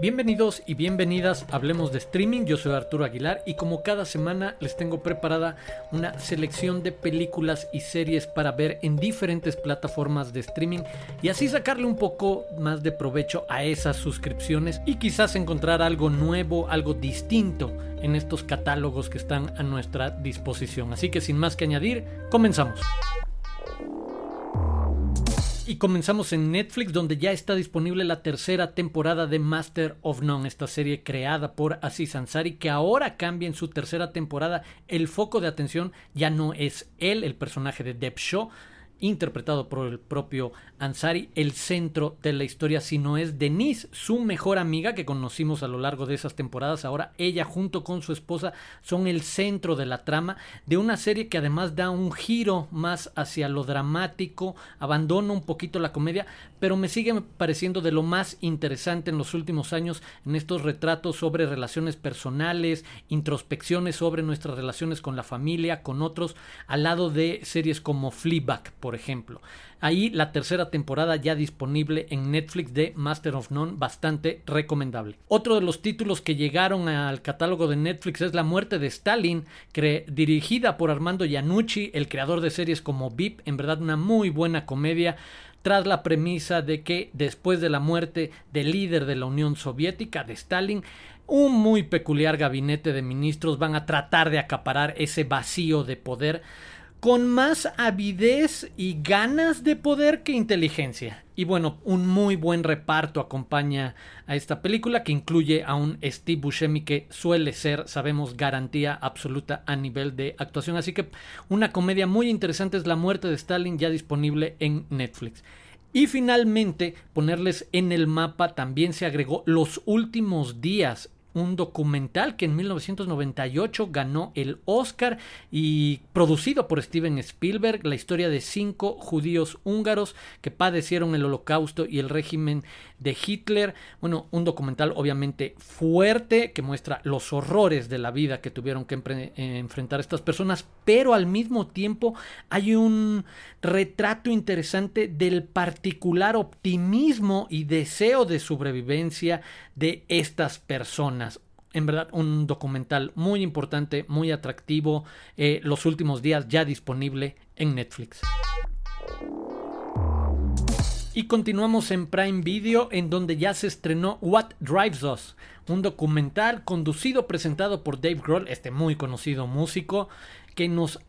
Bienvenidos y bienvenidas a Hablemos de Streaming, yo soy Arturo Aguilar y como cada semana les tengo preparada una selección de películas y series para ver en diferentes plataformas de streaming y así sacarle un poco más de provecho a esas suscripciones y quizás encontrar algo nuevo, algo distinto en estos catálogos que están a nuestra disposición. Así que sin más que añadir, comenzamos. Y comenzamos en Netflix, donde ya está disponible la tercera temporada de Master of None, esta serie creada por Aziz Ansari, que ahora cambia en su tercera temporada. El foco de atención ya no es él, el personaje de Deb Shaw, interpretado por el propio Ansari, el centro de la historia, sino es Denise, su mejor amiga que conocimos a lo largo de esas temporadas. Ahora ella junto con su esposa son el centro de la trama de una serie que además da un giro más hacia lo dramático, abandona un poquito la comedia, pero me sigue pareciendo de lo más interesante en los últimos años en estos retratos sobre relaciones personales, introspecciones sobre nuestras relaciones con la familia, con otros, al lado de series como Fleabag, por ejemplo. Ahí la tercera temporada ya disponible en Netflix de Master of None, bastante recomendable. Otro de los títulos que llegaron al catálogo de Netflix es La muerte de Stalin, dirigida por Armando Iannucci, el creador de series como VIP, en verdad una muy buena comedia tras la premisa de que después de la muerte del líder de la Unión Soviética, de Stalin, un muy peculiar gabinete de ministros van a tratar de acaparar ese vacío de poder con más avidez y ganas de poder que inteligencia. Y bueno, un muy buen reparto acompaña a esta película que incluye a un Steve Buscemi que suele ser, sabemos, garantía absoluta a nivel de actuación. Así que una comedia muy interesante es La muerte de Stalin ya disponible en Netflix. Y finalmente, ponerles en el mapa también se agregó Los últimos días un documental que en 1998 ganó el Oscar y producido por Steven Spielberg, la historia de cinco judíos húngaros que padecieron el holocausto y el régimen de Hitler. Bueno, un documental obviamente fuerte que muestra los horrores de la vida que tuvieron que enfrentar estas personas, pero al mismo tiempo hay un retrato interesante del particular optimismo y deseo de sobrevivencia de estas personas en verdad un documental muy importante, muy atractivo, eh, los últimos días ya disponible en Netflix. Y continuamos en Prime Video, en donde ya se estrenó What Drives Us, un documental conducido, presentado por Dave Grohl, este muy conocido músico, que nos,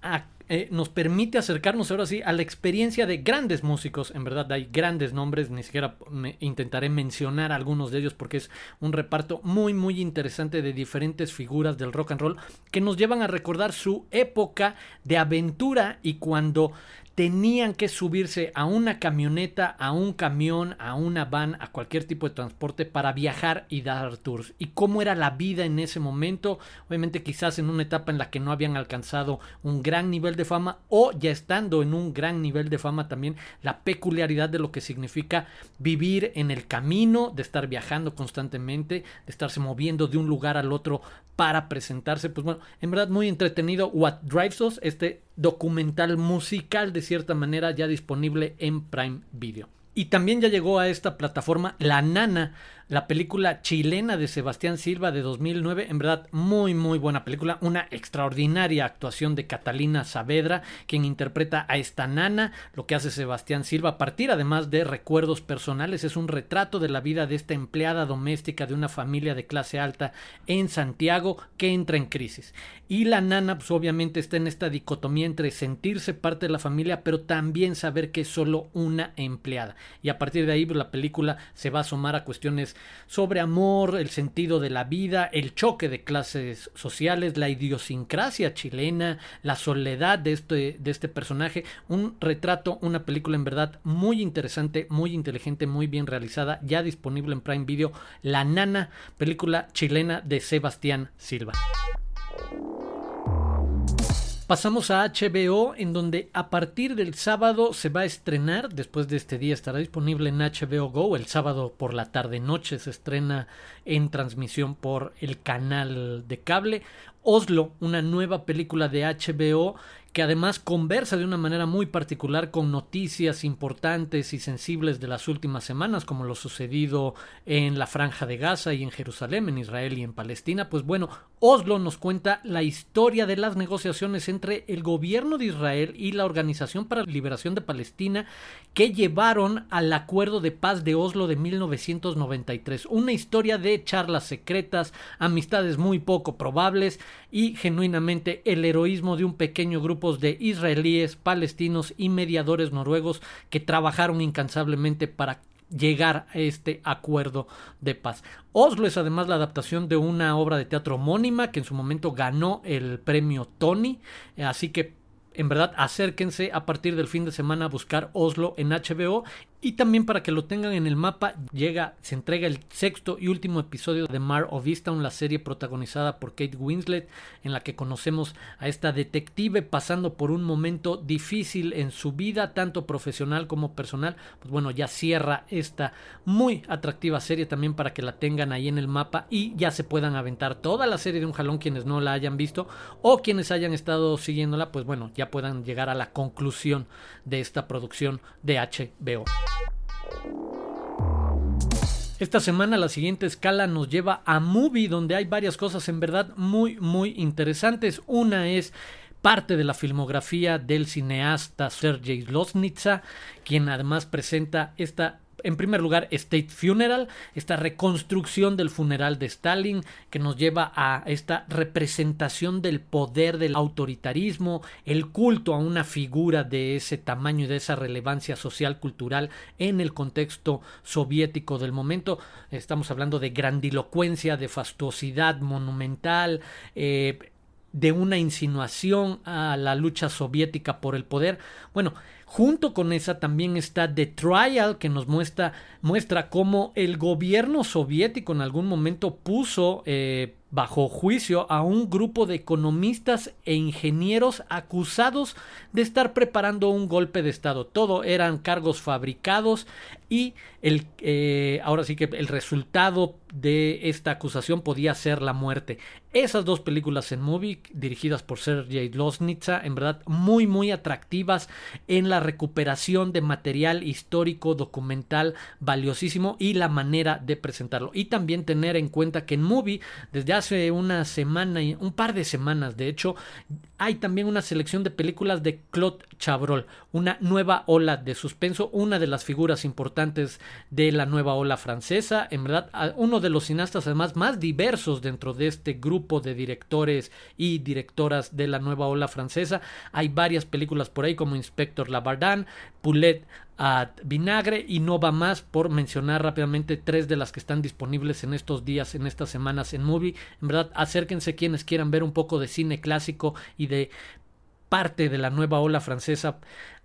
eh, nos permite acercarnos ahora sí a la experiencia de grandes músicos. En verdad hay grandes nombres, ni siquiera intentaré mencionar algunos de ellos porque es un reparto muy muy interesante de diferentes figuras del rock and roll que nos llevan a recordar su época de aventura y cuando tenían que subirse a una camioneta, a un camión, a una van, a cualquier tipo de transporte para viajar y dar tours. Y cómo era la vida en ese momento, obviamente quizás en una etapa en la que no habían alcanzado un gran nivel de fama o ya estando en un gran nivel de fama también la peculiaridad de lo que significa vivir en el camino, de estar viajando constantemente, de estarse moviendo de un lugar al otro para presentarse. Pues bueno, en verdad muy entretenido. What Drives Us, este documental musical de cierta manera ya disponible en Prime Video. Y también ya llegó a esta plataforma La Nana, la película chilena de Sebastián Silva de 2009, en verdad muy muy buena película, una extraordinaria actuación de Catalina Saavedra, quien interpreta a esta nana, lo que hace Sebastián Silva a partir además de recuerdos personales, es un retrato de la vida de esta empleada doméstica de una familia de clase alta en Santiago que entra en crisis. Y la nana pues obviamente está en esta dicotomía entre sentirse parte de la familia pero también saber que es solo una empleada. Y a partir de ahí pues, la película se va a asomar a cuestiones sobre amor, el sentido de la vida, el choque de clases sociales, la idiosincrasia chilena, la soledad de este, de este personaje. Un retrato, una película en verdad muy interesante, muy inteligente, muy bien realizada, ya disponible en Prime Video, La Nana, película chilena de Sebastián Silva. Pasamos a HBO, en donde a partir del sábado se va a estrenar, después de este día estará disponible en HBO Go, el sábado por la tarde noche se estrena en transmisión por el canal de cable. Oslo, una nueva película de HBO que además conversa de una manera muy particular con noticias importantes y sensibles de las últimas semanas, como lo sucedido en la Franja de Gaza y en Jerusalén, en Israel y en Palestina. Pues bueno, Oslo nos cuenta la historia de las negociaciones entre el gobierno de Israel y la Organización para la Liberación de Palestina que llevaron al acuerdo de paz de Oslo de 1993. Una historia de charlas secretas, amistades muy poco probables y genuinamente el heroísmo de un pequeño grupo de israelíes, palestinos y mediadores noruegos que trabajaron incansablemente para llegar a este acuerdo de paz. Oslo es además la adaptación de una obra de teatro homónima que en su momento ganó el premio Tony, así que en verdad acérquense a partir del fin de semana a buscar Oslo en HBO y también para que lo tengan en el mapa, llega, se entrega el sexto y último episodio de Mar of Easttown, la serie protagonizada por Kate Winslet, en la que conocemos a esta detective pasando por un momento difícil en su vida, tanto profesional como personal. Pues bueno, ya cierra esta muy atractiva serie también para que la tengan ahí en el mapa y ya se puedan aventar toda la serie de un jalón quienes no la hayan visto o quienes hayan estado siguiéndola, pues bueno, ya puedan llegar a la conclusión de esta producción de HBO. Esta semana la siguiente escala nos lleva a Movie, donde hay varias cosas en verdad muy, muy interesantes. Una es parte de la filmografía del cineasta Sergei Losnitsa, quien además presenta esta en primer lugar, State Funeral, esta reconstrucción del funeral de Stalin que nos lleva a esta representación del poder del autoritarismo, el culto a una figura de ese tamaño y de esa relevancia social cultural en el contexto soviético del momento. Estamos hablando de grandilocuencia, de fastuosidad monumental, eh, de una insinuación a la lucha soviética por el poder. Bueno, Junto con esa también está The Trial, que nos muestra, muestra cómo el gobierno soviético en algún momento puso eh, bajo juicio a un grupo de economistas e ingenieros acusados de estar preparando un golpe de Estado. Todo eran cargos fabricados y el, eh, ahora sí que el resultado de esta acusación podía ser la muerte. Esas dos películas en movie dirigidas por Sergei Losnitsa, en verdad muy muy atractivas en la recuperación de material histórico documental valiosísimo y la manera de presentarlo. Y también tener en cuenta que en movie desde hace una semana y un par de semanas de hecho hay también una selección de películas de Claude Chabrol, una nueva ola de suspenso, una de las figuras importantes de la nueva ola francesa, en verdad uno de los cineastas además más diversos dentro de este grupo de directores y directoras de la nueva ola francesa. Hay varias películas por ahí como Inspector Labardin, Poulet a vinagre y no va más por mencionar rápidamente tres de las que están disponibles en estos días, en estas semanas en Movie. En verdad, acérquense quienes quieran ver un poco de cine clásico y de parte de la nueva ola francesa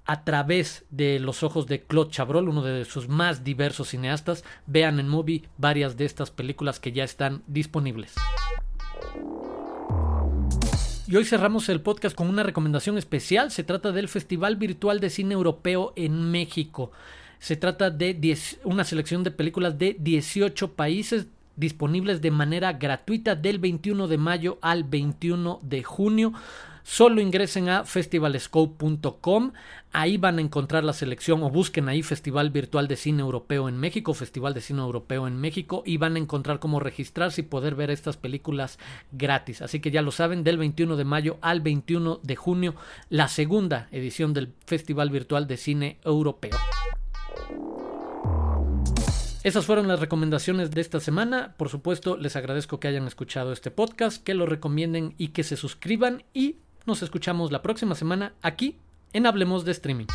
a través de los ojos de Claude Chabrol, uno de sus más diversos cineastas. Vean en Movie varias de estas películas que ya están disponibles. Y hoy cerramos el podcast con una recomendación especial. Se trata del Festival Virtual de Cine Europeo en México. Se trata de una selección de películas de 18 países disponibles de manera gratuita del 21 de mayo al 21 de junio. Solo ingresen a festivalscope.com, ahí van a encontrar la selección o busquen ahí Festival Virtual de Cine Europeo en México, Festival de Cine Europeo en México y van a encontrar cómo registrarse y poder ver estas películas gratis. Así que ya lo saben, del 21 de mayo al 21 de junio, la segunda edición del Festival Virtual de Cine Europeo. Esas fueron las recomendaciones de esta semana. Por supuesto, les agradezco que hayan escuchado este podcast, que lo recomienden y que se suscriban y nos escuchamos la próxima semana aquí en Hablemos de Streaming.